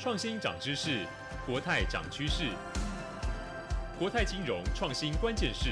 创新涨知识，国泰涨趋势。国泰金融创新关键是。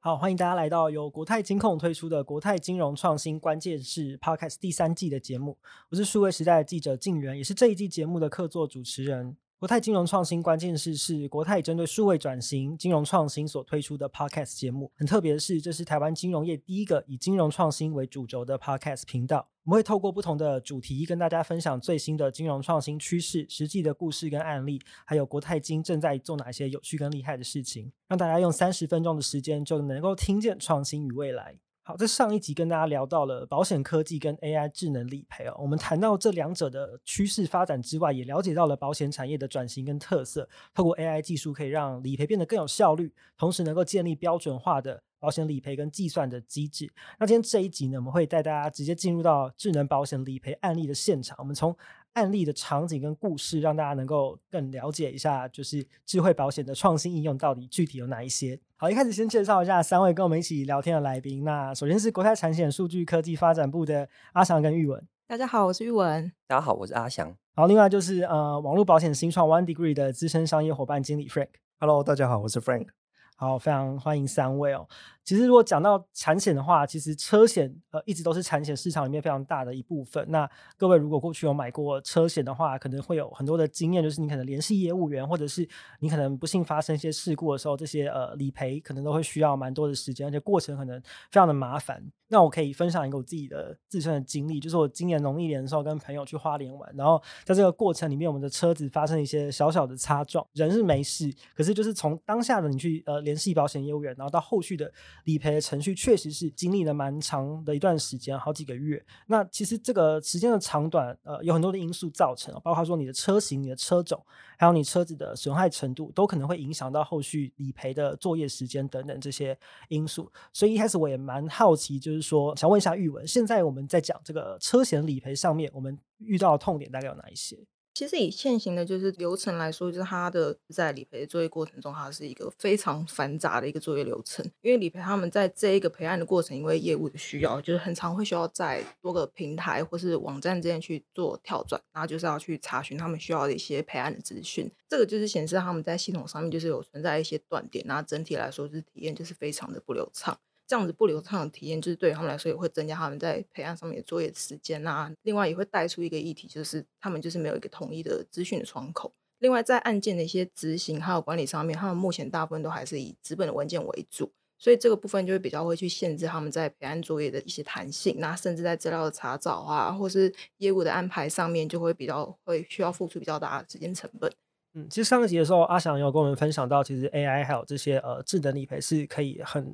好，欢迎大家来到由国泰金控推出的《国泰金融创新关键是》Podcast 第三季的节目。我是数位时代的记者静源，也是这一季节目的客座主持人。国泰金融创新关键是是国泰针对数位转型、金融创新所推出的 Podcast 节目。很特别的是，这是台湾金融业第一个以金融创新为主轴的 Podcast 频道。我们会透过不同的主题，跟大家分享最新的金融创新趋势、实际的故事跟案例，还有国泰金正在做哪些有趣跟厉害的事情，让大家用三十分钟的时间就能够听见创新与未来。好，在上一集跟大家聊到了保险科技跟 AI 智能理赔哦，我们谈到这两者的趋势发展之外，也了解到了保险产业的转型跟特色。透过 AI 技术，可以让理赔变得更有效率，同时能够建立标准化的保险理赔跟计算的机制。那今天这一集呢，我们会带大家直接进入到智能保险理赔案例的现场，我们从案例的场景跟故事，让大家能够更了解一下，就是智慧保险的创新应用到底具体有哪一些。好，一开始先介绍一下三位跟我们一起聊天的来宾。那首先是国泰产险数据科技发展部的阿翔跟玉文。大家好，我是玉文。大家好，我是阿翔。好，另外就是呃，网络保险新创 One Degree 的资深商业伙伴经理 Frank。Hello，大家好，我是 Frank。好，非常欢迎三位哦。其实如果讲到产险的话，其实车险呃一直都是产险市场里面非常大的一部分。那各位如果过去有买过车险的话，可能会有很多的经验，就是你可能联系业务员，或者是你可能不幸发生一些事故的时候，这些呃理赔可能都会需要蛮多的时间，而且过程可能非常的麻烦。那我可以分享一个我自己的自身的经历，就是我今年农历年的时候跟朋友去花莲玩，然后在这个过程里面，我们的车子发生一些小小的擦撞，人是没事，可是就是从当下的你去呃联系保险业务员，然后到后续的理赔的程序确实是经历了蛮长的一段时间，好几个月。那其实这个时间的长短，呃，有很多的因素造成，包括说你的车型、你的车种，还有你车子的损害程度，都可能会影响到后续理赔的作业时间等等这些因素。所以一开始我也蛮好奇，就是说想问一下玉文，现在我们在讲这个车险理赔上面，我们遇到的痛点大概有哪一些？其实以现行的就是流程来说，就是它的在理赔的作业过程中，它是一个非常繁杂的一个作业流程。因为理赔他们在这一个赔案的过程，因为业务的需要，就是很常会需要在多个平台或是网站之间去做跳转，然后就是要去查询他们需要的一些赔案的资讯。这个就是显示他们在系统上面就是有存在一些断点，然后整体来说就是体验就是非常的不流畅。这样子不流畅的体验，就是对于他们来说也会增加他们在赔案上面的作业时间啊。另外也会带出一个议题，就是他们就是没有一个统一的资讯的窗口。另外在案件的一些执行还有管理上面，他们目前大部分都还是以纸本的文件为主，所以这个部分就会比较会去限制他们在陪案作业的一些弹性。那甚至在资料的查找啊，或是业务的安排上面，就会比较会需要付出比较大的时间成本。嗯，其实上一集的时候，阿翔有跟我们分享到，其实 AI 还有这些呃智能理赔是可以很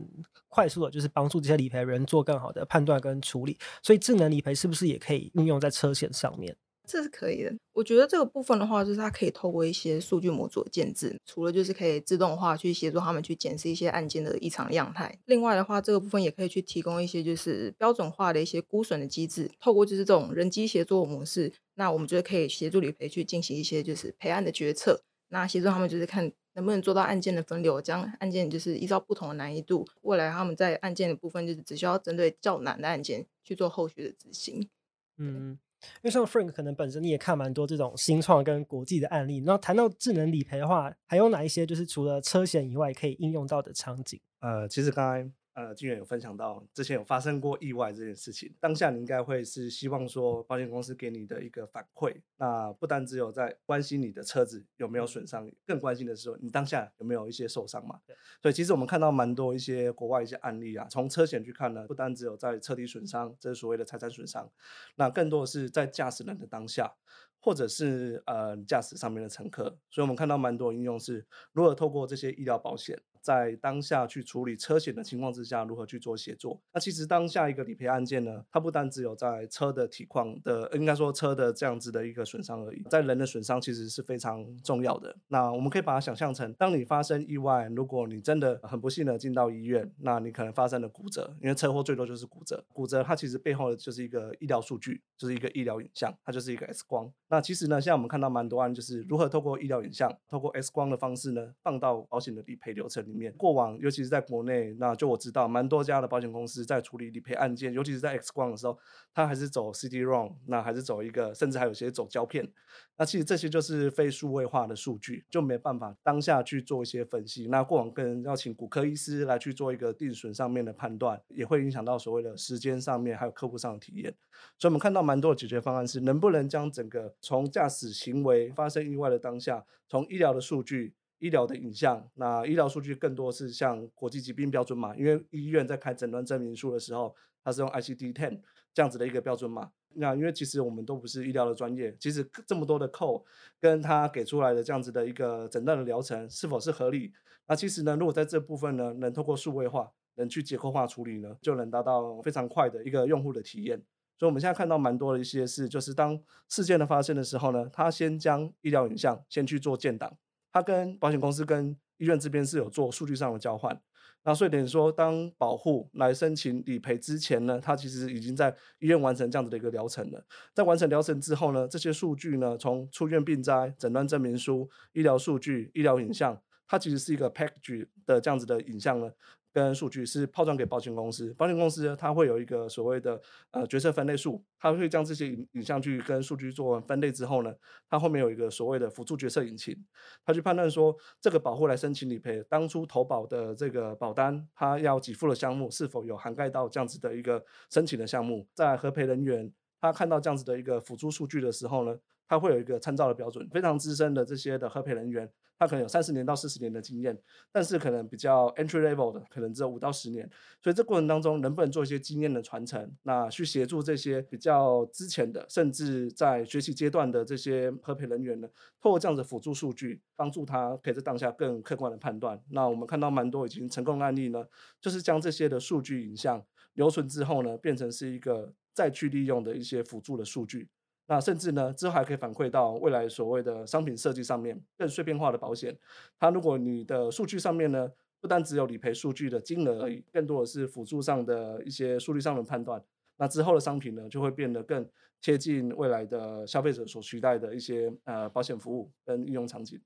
快速的，就是帮助这些理赔人做更好的判断跟处理。所以智能理赔是不是也可以运用在车险上面？这是可以的。我觉得这个部分的话，就是它可以透过一些数据模组的建置，除了就是可以自动化去协助他们去检视一些案件的异常样态。另外的话，这个部分也可以去提供一些就是标准化的一些估损的机制。透过就是这种人机协作模式，那我们就可以协助理赔去进行一些就是赔案的决策。那协助他们就是看能不能做到案件的分流，将案件就是依照不同的难易度，未来他们在案件的部分就是只需要针对较难的案件去做后续的执行。嗯。因为像 Frank 可能本身你也看蛮多这种新创跟国际的案例，那谈到智能理赔的话，还有哪一些就是除了车险以外可以应用到的场景？呃，其实刚才。呃，金源有分享到之前有发生过意外这件事情，当下你应该会是希望说保险公司给你的一个反馈，那不单只有在关心你的车子有没有损伤，更关心的是说你当下有没有一些受伤嘛？对。所以其实我们看到蛮多一些国外一些案例啊，从车险去看呢，不单只有在车体损伤，这是所谓的财产损伤，那更多的是在驾驶人的当下，或者是呃驾驶上面的乘客，所以我们看到蛮多应用是如何透过这些医疗保险。在当下去处理车险的情况之下，如何去做协作？那其实当下一个理赔案件呢，它不单只有在车的体况的，应该说车的这样子的一个损伤而已，在人的损伤其实是非常重要的。那我们可以把它想象成，当你发生意外，如果你真的很不幸的进到医院，那你可能发生了骨折，因为车祸最多就是骨折。骨折它其实背后的就是一个医疗数据，就是一个医疗影像，它就是一个 X 光。那其实呢，现在我们看到蛮多案，就是如何透过医疗影像、透过 X 光的方式呢，放到保险的理赔流程里面。过往，尤其是在国内，那就我知道，蛮多家的保险公司在处理理赔案件，尤其是在 X 光的时候，它还是走 CD-ROM，那还是走一个，甚至还有些走胶片。那其实这些就是非数位化的数据，就没办法当下去做一些分析。那过往跟要请骨科医师来去做一个定损上面的判断，也会影响到所谓的时间上面，还有客户上的体验。所以，我们看到蛮多的解决方案是能不能将整个从驾驶行为发生意外的当下，从医疗的数据、医疗的影像，那医疗数据更多是像国际疾病标准码，因为医院在开诊断证明书的时候，它是用 ICD-10 这样子的一个标准码。那因为其实我们都不是医疗的专业，其实这么多的扣跟他给出来的这样子的一个诊断的疗程是否是合理？那其实呢，如果在这部分呢，能透过数位化，能去结构化处理呢，就能达到非常快的一个用户的体验。所以我们现在看到蛮多的一些事，就是当事件的发生的时候呢，他先将医疗影像先去做建档，他跟保险公司跟医院这边是有做数据上的交换。那所以等于说，当保户来申请理赔之前呢，他其实已经在医院完成这样子的一个疗程了。在完成疗程之后呢，这些数据呢，从出院病灾、诊断证明书、医疗数据、医疗影像，它其实是一个 package 的这样子的影像呢。跟数据是抛转给保险公司，保险公司它会有一个所谓的呃决策分类数，它会将这些影影像去跟数据做完分类之后呢，它后面有一个所谓的辅助决策引擎，它去判断说这个保户来申请理赔，当初投保的这个保单，它要给付的项目是否有涵盖到这样子的一个申请的项目，在核赔人员他看到这样子的一个辅助数据的时候呢，他会有一个参照的标准，非常资深的这些的核赔人员。他可能有三十年到四十年的经验，但是可能比较 entry level 的，可能只有五到十年。所以这过程当中，能不能做一些经验的传承，那去协助这些比较之前的，甚至在学习阶段的这些核赔人员呢？透过这样的辅助数据，帮助他可以在当下更客观的判断。那我们看到蛮多已经成功的案例呢，就是将这些的数据影像留存之后呢，变成是一个再去利用的一些辅助的数据。那甚至呢，之后还可以反馈到未来所谓的商品设计上面，更碎片化的保险。它如果你的数据上面呢，不单只有理赔数据的金额而已，更多的是辅助上的一些数据上的判断。那之后的商品呢，就会变得更贴近未来的消费者所期待的一些呃保险服务跟应用场景。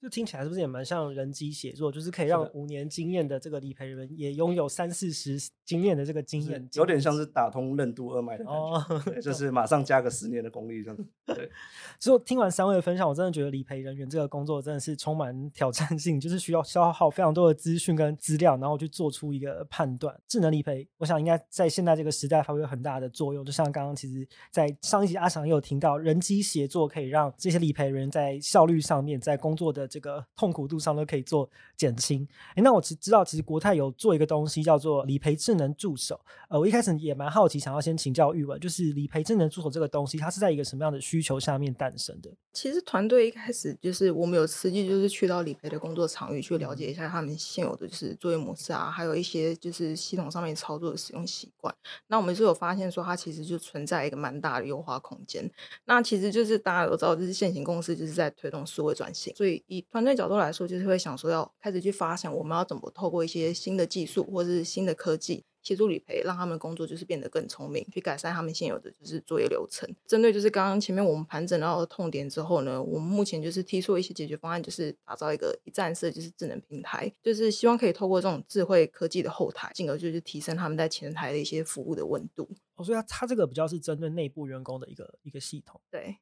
就听起来是不是也蛮像人机协作？就是可以让五年经验的这个理赔人也拥有三四十经验的这个经验，有点像是打通任督二脉的感觉，哦、就是马上加个十年的功力这样子。对，所以听完三位的分享，我真的觉得理赔人员这个工作真的是充满 挑战性，就是需要消耗非常多的资讯跟资料，然后去做出一个判断。智能理赔，我想应该在现在这个时代发挥很大的作用。就像刚刚其实，在上一集阿翔也有听到，人机协作可以让这些理赔人在效率上面，在工作的这个痛苦度上都可以做减轻。诶，那我其知道，其实国泰有做一个东西叫做理赔智能助手。呃，我一开始也蛮好奇，想要先请教玉文，就是理赔智能助手这个东西，它是在一个什么样的需求下面诞生的？其实团队一开始就是我们有实际就是去到理赔的工作场域去了解一下他们现有的就是作业模式啊，还有一些就是系统上面操作的使用习惯。那我们是有发现说，它其实就存在一个蛮大的优化空间。那其实就是大家都知道，就是现行公司就是在推动数位转型，所以以团队。角度来说，就是会想说要开始去发想，我们要怎么透过一些新的技术或者是新的科技协助理赔，让他们工作就是变得更聪明，去改善他们现有的就是作业流程。针对就是刚刚前面我们盘整到的痛点之后呢，我们目前就是提出一些解决方案，就是打造一个一站式就是智能平台，就是希望可以透过这种智慧科技的后台，进而就是提升他们在前台的一些服务的温度。哦，所以它它这个比较是针对内部员工的一个一个系统。对。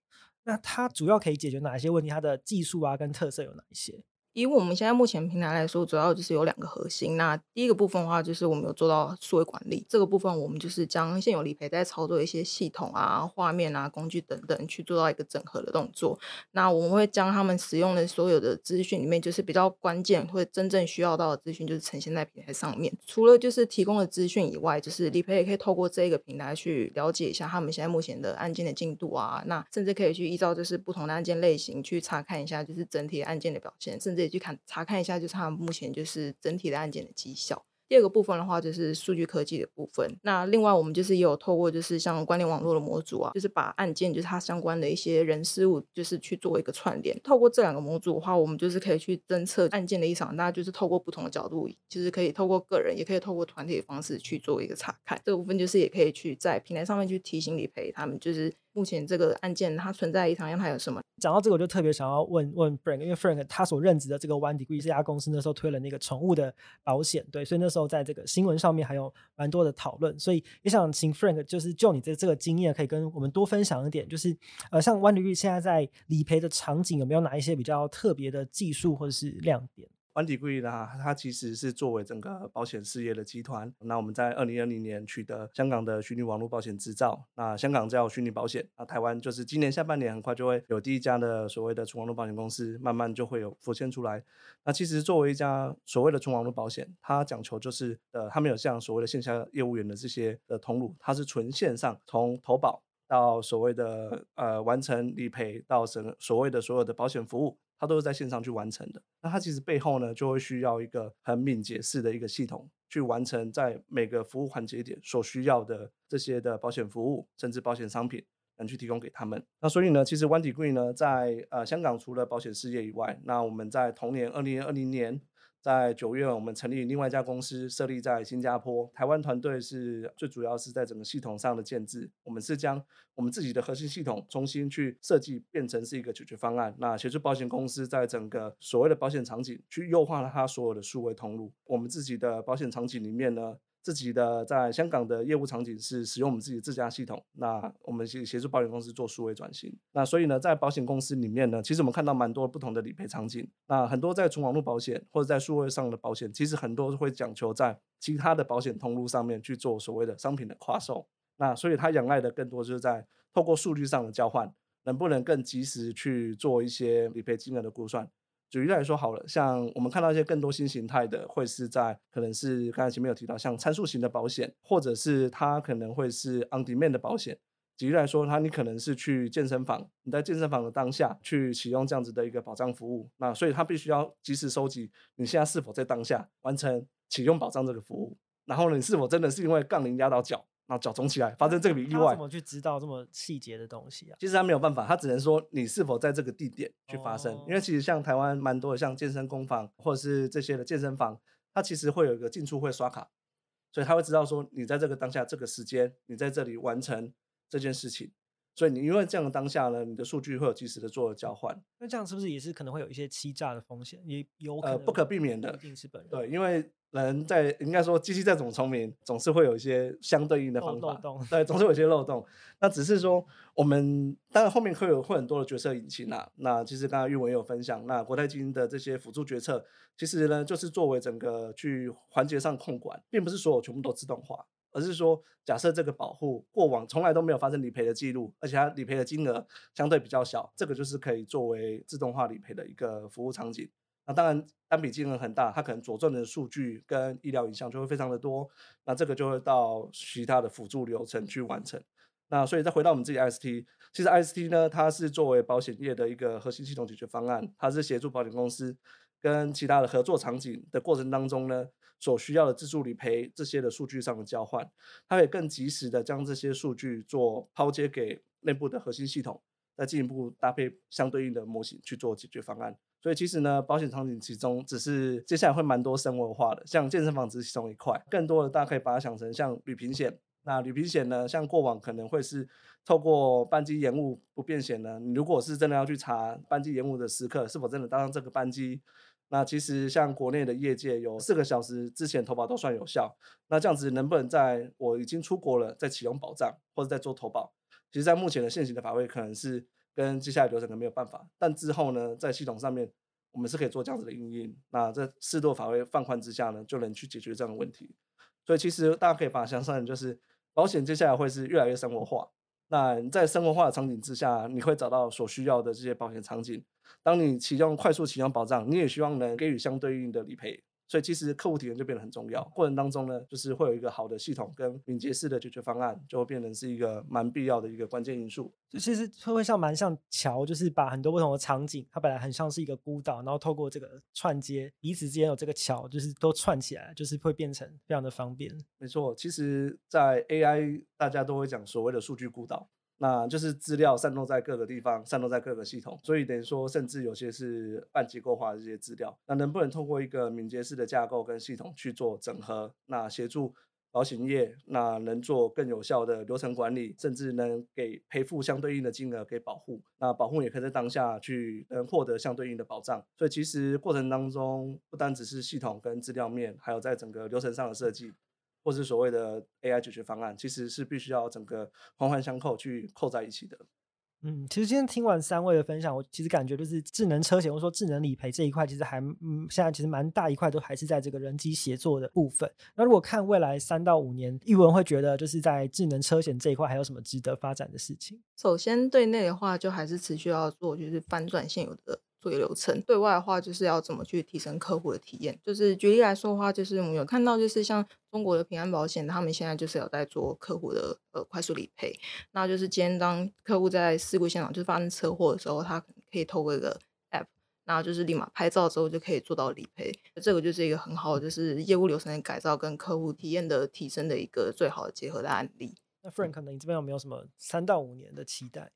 那它主要可以解决哪一些问题？它的技术啊跟特色有哪一些？以我们现在目前平台来说，主要就是有两个核心。那第一个部分的话，就是我们有做到数位管理。这个部分，我们就是将现有理赔在操作一些系统啊、画面啊、工具等等，去做到一个整合的动作。那我们会将他们使用的所有的资讯里面，就是比较关键或真正需要到的资讯，就是呈现在平台上面。除了就是提供的资讯以外，就是理赔也可以透过这个平台去了解一下他们现在目前的案件的进度啊。那甚至可以去依照就是不同的案件类型去查看一下，就是整体案件的表现，甚至。去看查看一下，就是他目前就是整体的案件的绩效。第二个部分的话，就是数据科技的部分。那另外，我们就是也有透过就是像关联网络的模组啊，就是把案件就是它相关的一些人事物，就是去做一个串联。透过这两个模组的话，我们就是可以去侦测案件的异常。大家就是透过不同的角度，就是可以透过个人，也可以透过团体的方式去做一个查看。这个部分就是也可以去在平台上面去提醒理赔他们，就是。目前这个案件它存在异常，让它有什么？讲到这个，我就特别想要问问 Frank，因为 Frank 他所任职的这个 One Degree 这家公司那时候推了那个宠物的保险，对，所以那时候在这个新闻上面还有蛮多的讨论，所以也想请 Frank 就是就你这这个经验，可以跟我们多分享一点，就是呃，像 One Degree 现在在理赔的场景有没有哪一些比较特别的技术或者是亮点？One Degree 呢，它其实是作为整个保险事业的集团。那我们在二零二零年取得香港的虚拟网络保险执照。那香港叫虚拟保险，那台湾就是今年下半年很快就会有第一家的所谓的纯网络保险公司，慢慢就会有浮现出来。那其实作为一家所谓的纯网络保险，它讲求就是呃，它没有像所谓的线下业务员的这些的通路，它是纯线上，从投保到所谓的呃完成理赔到整所谓的所有的保险服务。它都是在线上去完成的，那它其实背后呢，就会需要一个很敏捷式的一个系统，去完成在每个服务环节点所需要的这些的保险服务，甚至保险商品，能去提供给他们。那所以呢，其实 One Degree 呢，在呃香港除了保险事业以外，那我们在同年二零二零年。在九月，我们成立另外一家公司，设立在新加坡。台湾团队是最主要是在整个系统上的建制。我们是将我们自己的核心系统重新去设计，变成是一个解决方案。那协助保险公司在整个所谓的保险场景去优化了它所有的数位通路。我们自己的保险场景里面呢，自己的在香港的业务场景是使用我们自己的自家系统，那我们协协助保险公司做数位转型。那所以呢，在保险公司里面呢，其实我们看到蛮多不同的理赔场景。那很多在纯网络保险或者在数位上的保险，其实很多会讲求在其他的保险通路上面去做所谓的商品的跨售。那所以它仰赖的更多就是在透过数据上的交换，能不能更及时去做一些理赔金额的估算。举例来说好了，像我们看到一些更多新形态的，会是在可能是刚才前面有提到，像参数型的保险，或者是它可能会是 on demand 的保险。举例来说，它你可能是去健身房，你在健身房的当下去启用这样子的一个保障服务，那所以它必须要及时收集你现在是否在当下完成启用保障这个服务，然后呢你是否真的是因为杠铃压到脚。然后脚肿起来，发生这个意外，怎么去知道这么细节的东西啊？其实他没有办法，他只能说你是否在这个地点去发生。哦、因为其实像台湾蛮多的，像健身工坊或者是这些的健身房，它其实会有一个进出会刷卡，所以他会知道说你在这个当下这个时间，你在这里完成这件事情。所以你因为这样的当下呢，你的数据会有及时的做交换。那这样是不是也是可能会有一些欺诈的风险？也有呃不可避免的，一定是本人。对，因为人在应该说机器再怎么聪明，总是会有一些相对应的方法。漏洞。对，总是有一些漏洞。那只是说我们当然后面会有会很多的决策引擎啊。那其实刚才玉文也有分享，那国泰基金的这些辅助决策，其实呢就是作为整个去环节上控管，并不是所有全部都自动化。而是说，假设这个保护过往从来都没有发生理赔的记录，而且它理赔的金额相对比较小，这个就是可以作为自动化理赔的一个服务场景。那当然，单笔金额很大，它可能佐证的数据跟医疗影像就会非常的多，那这个就会到其他的辅助流程去完成。那所以再回到我们自己 IST，其实 IST 呢，它是作为保险业的一个核心系统解决方案，它是协助保险公司跟其他的合作场景的过程当中呢。所需要的自助理赔这些的数据上的交换，它可以更及时的将这些数据做抛接给内部的核心系统，再进一步搭配相对应的模型去做解决方案。所以其实呢，保险场景其中只是接下来会蛮多生活化的，像健身房只是其中一块，更多的大家可以把它想成像旅平险。那旅平险呢，像过往可能会是透过班机延误不便险呢，你如果是真的要去查班机延误的时刻是否真的搭上这个班机。那其实像国内的业界有四个小时之前投保都算有效，那这样子能不能在我已经出国了再启用保障或者再做投保？其实，在目前的现行的法规可能是跟接下来流程可能没有办法，但之后呢，在系统上面我们是可以做这样子的应用。那在适度法规放宽之下呢，就能去解决这样的问题。所以其实大家可以把它想象就是保险接下来会是越来越生活化。那你在生活化的场景之下，你会找到所需要的这些保险场景。当你启用快速启用保障，你也希望能给予相对应的理赔。所以其实客户体验就变得很重要。过程当中呢，就是会有一个好的系统跟敏捷式的解决方案，就会变成是一个蛮必要的一个关键因素。就其实会会像蛮像桥，就是把很多不同的场景，它本来很像是一个孤岛，然后透过这个串接，彼此之间有这个桥，就是都串起来，就是会变成非常的方便。没错，其实，在 AI 大家都会讲所谓的数据孤岛。那就是资料散落在各个地方，散落在各个系统，所以等于说，甚至有些是半结构化的这些资料，那能不能透过一个敏捷式的架构跟系统去做整合，那协助保险业，那能做更有效的流程管理，甚至能给赔付相对应的金额给保护，那保护也可以在当下去能获得相对应的保障。所以其实过程当中，不单只是系统跟资料面，还有在整个流程上的设计，或是所谓的 AI 解决方案，其实是必须要整个环环相扣去扣在一起的。嗯，其实今天听完三位的分享，我其实感觉就是智能车险或者说智能理赔这一块，其实还嗯，现在其实蛮大一块都还是在这个人机协作的部分。那如果看未来三到五年，玉文会觉得就是在智能车险这一块还有什么值得发展的事情？首先对内的话，就还是持续要做，就是翻转现有的。作业流程，对外的话就是要怎么去提升客户的体验。就是举例来说的话，就是我们有看到，就是像中国的平安保险，他们现在就是有在做客户的呃快速理赔。那就是今天当客户在事故现场就是发生车祸的时候，他可以透过一个 app，那就是立马拍照之后就可以做到理赔。这个就是一个很好就是业务流程的改造跟客户体验的提升的一个最好的结合的案例。那 Frank，可能你这边有没有什么三到五年的期待？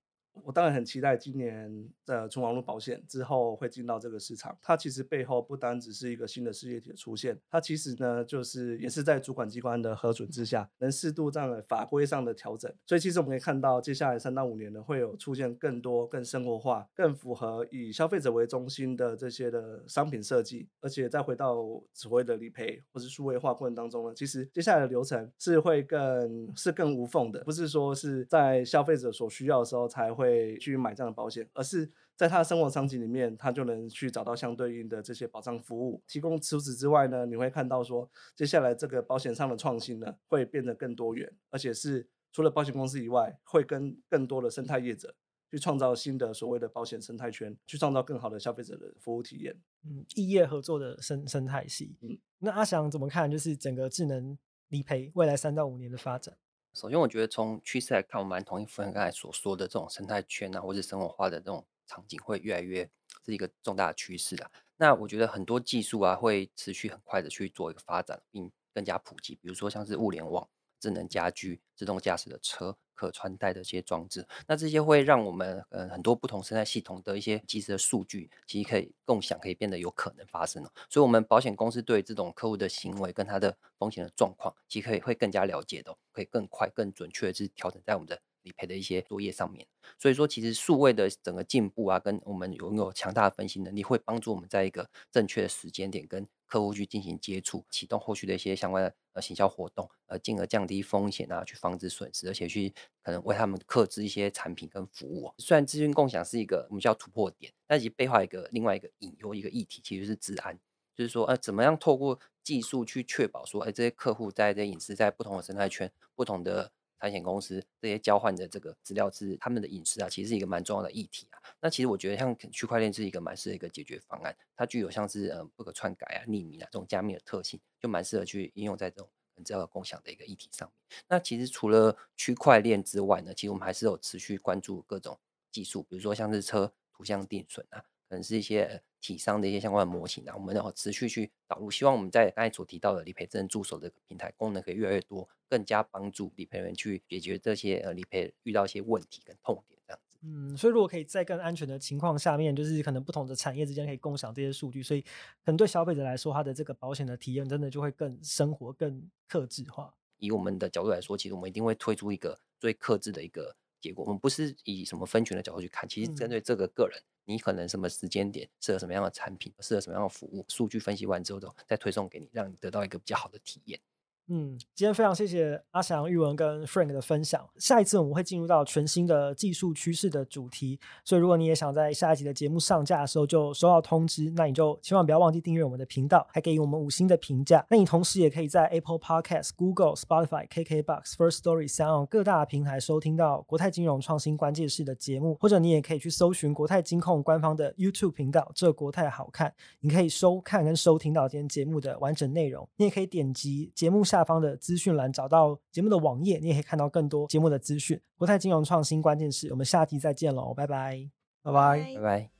我当然很期待今年的纯网络保险之后会进到这个市场。它其实背后不单只是一个新的事业体的出现，它其实呢就是也是在主管机关的核准之下，能适度这样的法规上的调整。所以其实我们可以看到，接下来三到五年呢会有出现更多、更生活化、更符合以消费者为中心的这些的商品设计。而且再回到所谓的理赔或是数位化过程当中呢，其实接下来的流程是会更是更无缝的，不是说是在消费者所需要的时候才会。会去买这样的保险，而是在他的生活场景里面，他就能去找到相对应的这些保障服务提供。除此之外呢，你会看到说，接下来这个保险上的创新呢，会变得更多元，而且是除了保险公司以外，会跟更多的生态业者去创造新的所谓的保险生态圈，去创造更好的消费者的服务体验。嗯，异业合作的生生态系。嗯，那阿翔怎么看？就是整个智能理赔未来三到五年的发展？首先，我觉得从趋势来看，我蛮同意夫人刚才所说的这种生态圈啊，或者生活化的这种场景会越来越是一个重大的趋势啊。那我觉得很多技术啊会持续很快的去做一个发展，并更加普及，比如说像是物联网。智能家居、自动驾驶的车、可穿戴的一些装置，那这些会让我们呃很多不同生态系统的一些即时的数据，其实可以共享，可以变得有可能发生了。所以，我们保险公司对这种客户的行为跟他的风险的状况，其实可以会更加了解的，可以更快、更准确的去调整在我们的理赔的一些作业上面。所以说，其实数位的整个进步啊，跟我们拥有强大的分析能力，会帮助我们在一个正确的时间点跟客户去进行接触，启动后续的一些相关的呃行销活动，呃，进而降低风险啊，去防止损失，而且去可能为他们克制一些产品跟服务。虽然资讯共享是一个我们叫突破点，但其实背后一个另外一个隐忧一个议题，其实是治安，就是说呃，怎么样透过技术去确保说，哎，这些客户在这些隐私在不同的生态圈、不同的。产险公司这些交换的这个资料是他们的隐私啊，其实是一个蛮重要的议题啊。那其实我觉得像区块链是一个蛮适合一个解决方案，它具有像是呃不可篡改啊、匿名啊这种加密的特性，就蛮适合去应用在这种资料共享的一个议题上面。那其实除了区块链之外呢，其实我们还是有持续关注各种技术，比如说像是车图像定损啊。可能是一些体商的一些相关的模型啊，我们要持续去导入，希望我们在刚才所提到的理赔智能助手的平台功能可以越来越多，更加帮助理赔人去解决这些呃理赔遇到一些问题跟痛点这样子。嗯，所以如果可以在更安全的情况下面，就是可能不同的产业之间可以共享这些数据，所以可能对消费者来说，他的这个保险的体验真的就会更生活、更克制化。以我们的角度来说，其实我们一定会推出一个最克制的一个结果。我们不是以什么分群的角度去看，其实针对这个个人。嗯你可能什么时间点适合什么样的产品，适合什么样的服务，数据分析完之后，都再推送给你，让你得到一个比较好的体验。嗯，今天非常谢谢阿翔、玉文跟 Frank 的分享。下一次我们会进入到全新的技术趋势的主题，所以如果你也想在下一集的节目上架的时候就收到通知，那你就千万不要忘记订阅我们的频道，还给予我们五星的评价。那你同时也可以在 Apple Podcast、Google、Spotify、KKBox、First Story 三各大平台收听到国泰金融创新关键式的节目，或者你也可以去搜寻国泰金控官方的 YouTube 频道，这国泰好看，你可以收看跟收听到今天节目的完整内容。你也可以点击节目下方的资讯栏找到节目的网页，你也可以看到更多节目的资讯。国泰金融创新关键是，我们下期再见喽，拜拜，拜拜，拜拜。